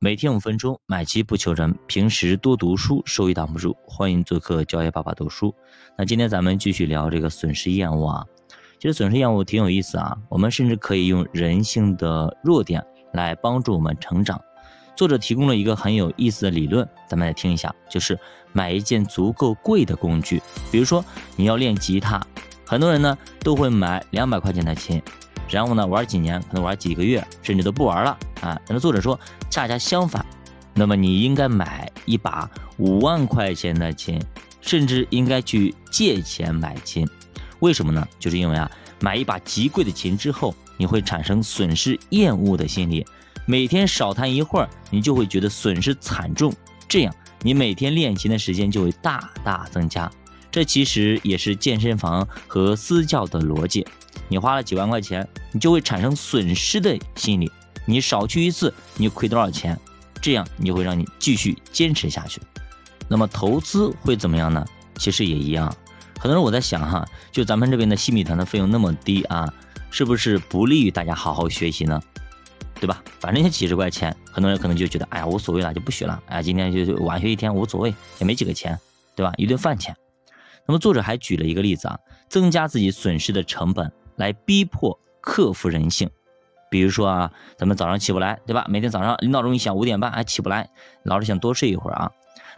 每天五分钟，买基不求人。平时多读书，收益挡不住。欢迎做客教爷爸爸读书。那今天咱们继续聊这个损失厌恶啊。其实损失厌恶挺有意思啊。我们甚至可以用人性的弱点来帮助我们成长。作者提供了一个很有意思的理论，咱们来听一下。就是买一件足够贵的工具，比如说你要练吉他，很多人呢都会买两百块钱的琴。然后呢，玩几年，可能玩几个月，甚至都不玩了啊。那作者说，恰恰相反，那么你应该买一把五万块钱的琴，甚至应该去借钱买琴。为什么呢？就是因为啊，买一把极贵的琴之后，你会产生损失厌恶的心理，每天少弹一会儿，你就会觉得损失惨重，这样你每天练琴的时间就会大大增加。这其实也是健身房和私教的逻辑。你花了几万块钱，你就会产生损失的心理。你少去一次，你亏多少钱？这样你就会让你继续坚持下去。那么投资会怎么样呢？其实也一样。很多人我在想哈，就咱们这边的新米团的费用那么低啊，是不是不利于大家好好学习呢？对吧？反正就几十块钱，很多人可能就觉得，哎呀无所谓了，就不学了。哎，今天就晚学一天无所谓，也没几个钱，对吧？一顿饭钱。那么作者还举了一个例子啊，增加自己损失的成本。来逼迫克服人性，比如说啊，咱们早上起不来，对吧？每天早上闹钟一响，五点半还起不来，老是想多睡一会儿啊。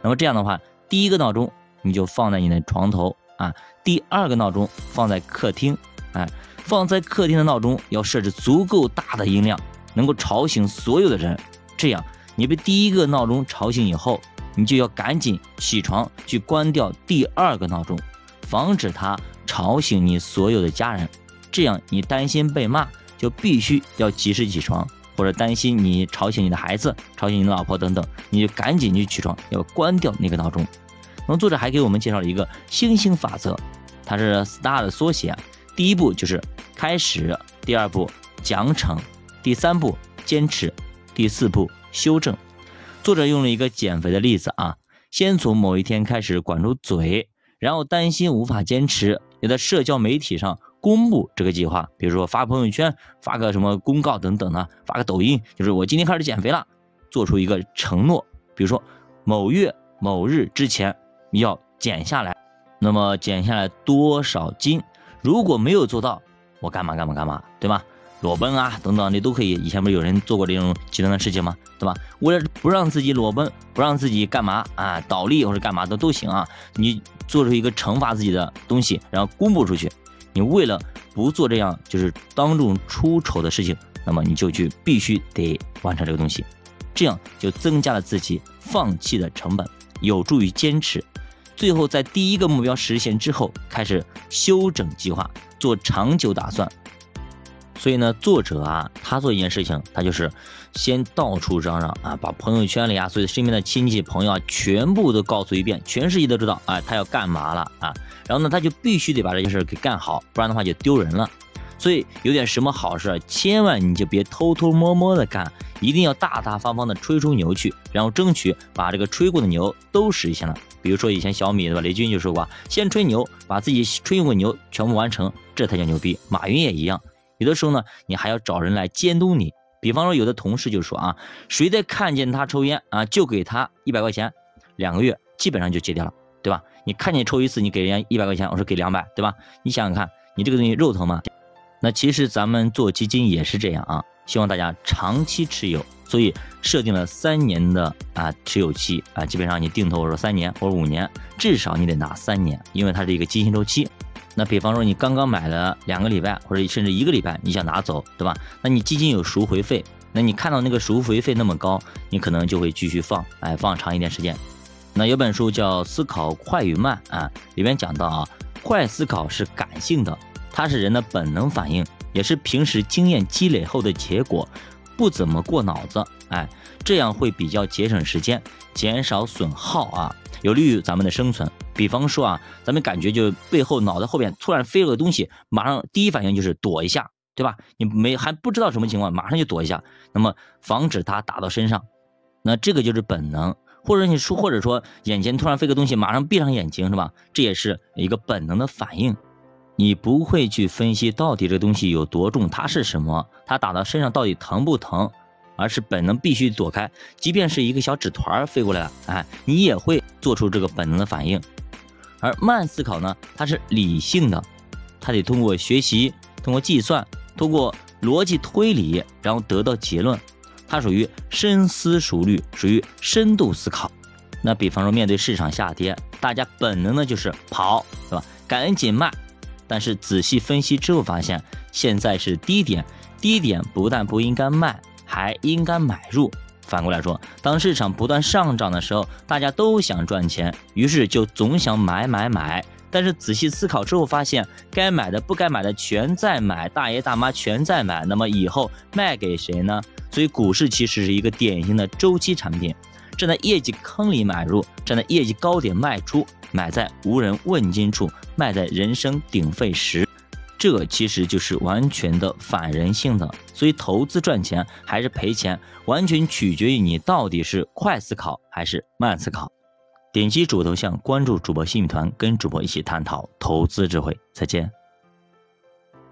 那么这样的话，第一个闹钟你就放在你的床头啊，第二个闹钟放在客厅，哎，放在客厅的闹钟要设置足够大的音量，能够吵醒所有的人。这样，你被第一个闹钟吵醒以后，你就要赶紧起床去关掉第二个闹钟，防止它吵醒你所有的家人。这样，你担心被骂，就必须要及时起床；或者担心你吵醒你的孩子、吵醒你的老婆等等，你就赶紧去起床，要关掉那个闹钟。那么，作者还给我们介绍了一个星星法则，它是 STAR 的缩写。第一步就是开始，第二步奖惩，第三步坚持，第四步修正。作者用了一个减肥的例子啊，先从某一天开始管住嘴，然后担心无法坚持，也在社交媒体上。公布这个计划，比如说发朋友圈、发个什么公告等等的，发个抖音，就是我今天开始减肥了，做出一个承诺，比如说某月某日之前要减下来，那么减下来多少斤？如果没有做到，我干嘛干嘛干嘛，对吧？裸奔啊等等，你都可以。以前不是有人做过这种极端的事情吗？对吧？为了不让自己裸奔，不让自己干嘛啊倒立或者干嘛的都行啊，你做出一个惩罚自己的东西，然后公布出去。你为了不做这样就是当众出丑的事情，那么你就去必须得完成这个东西，这样就增加了自己放弃的成本，有助于坚持。最后在第一个目标实现之后，开始修整计划，做长久打算。所以呢，作者啊，他做一件事情，他就是先到处嚷嚷啊，把朋友圈里啊，所有身边的亲戚朋友啊，全部都告诉一遍，全世界都知道啊，他要干嘛了啊。然后呢，他就必须得把这件事给干好，不然的话就丢人了。所以有点什么好事，千万你就别偷偷摸摸的干，一定要大大方方的吹出牛去，然后争取把这个吹过的牛都实现了。比如说以前小米对吧，雷军就说过，先吹牛，把自己吹过的牛全部完成，这才叫牛逼。马云也一样。有的时候呢，你还要找人来监督你。比方说，有的同事就说啊，谁再看见他抽烟啊，就给他一百块钱，两个月基本上就戒掉了，对吧？你看见抽一次，你给人家一百块钱，我说给两百，对吧？你想想看，你这个东西肉疼吗？那其实咱们做基金也是这样啊，希望大家长期持有，所以设定了三年的啊持有期啊，基本上你定投说三年或者五年，至少你得拿三年，因为它是一个基金周期。那比方说你刚刚买了两个礼拜或者甚至一个礼拜，你想拿走，对吧？那你基金有赎回费，那你看到那个赎回费那么高，你可能就会继续放，哎，放长一点时间。那有本书叫《思考快与慢》啊，里面讲到啊，快思考是感性的，它是人的本能反应，也是平时经验积累后的结果，不怎么过脑子，哎，这样会比较节省时间，减少损耗啊。有利于咱们的生存。比方说啊，咱们感觉就背后脑袋后边突然飞了个东西，马上第一反应就是躲一下，对吧？你没还不知道什么情况，马上就躲一下，那么防止它打到身上。那这个就是本能，或者你说，或者说眼前突然飞个东西，马上闭上眼睛，是吧？这也是一个本能的反应。你不会去分析到底这东西有多重，它是什么，它打到身上到底疼不疼？而是本能必须躲开。即便是一个小纸团飞过来了，哎，你也会做出这个本能的反应。而慢思考呢，它是理性的，它得通过学习、通过计算、通过逻辑推理，然后得到结论。它属于深思熟虑，属于深度思考。那比方说，面对市场下跌，大家本能的就是跑，是吧？赶紧卖。但是仔细分析之后发现，现在是低点，低点不但不应该卖，还应该买入。反过来说，当市场不断上涨的时候，大家都想赚钱，于是就总想买买买。但是仔细思考之后发现，该买的不该买的全在买，大爷大妈全在买，那么以后卖给谁呢？所以股市其实是一个典型的周期产品。站在业绩坑里买入，站在业绩高点卖出，买在无人问津处，卖在人声鼎沸时，这其实就是完全的反人性的。所以投资赚钱还是赔钱，完全取决于你到底是快思考还是慢思考。点击主头像，关注主播新米团，跟主播一起探讨投资智慧。再见。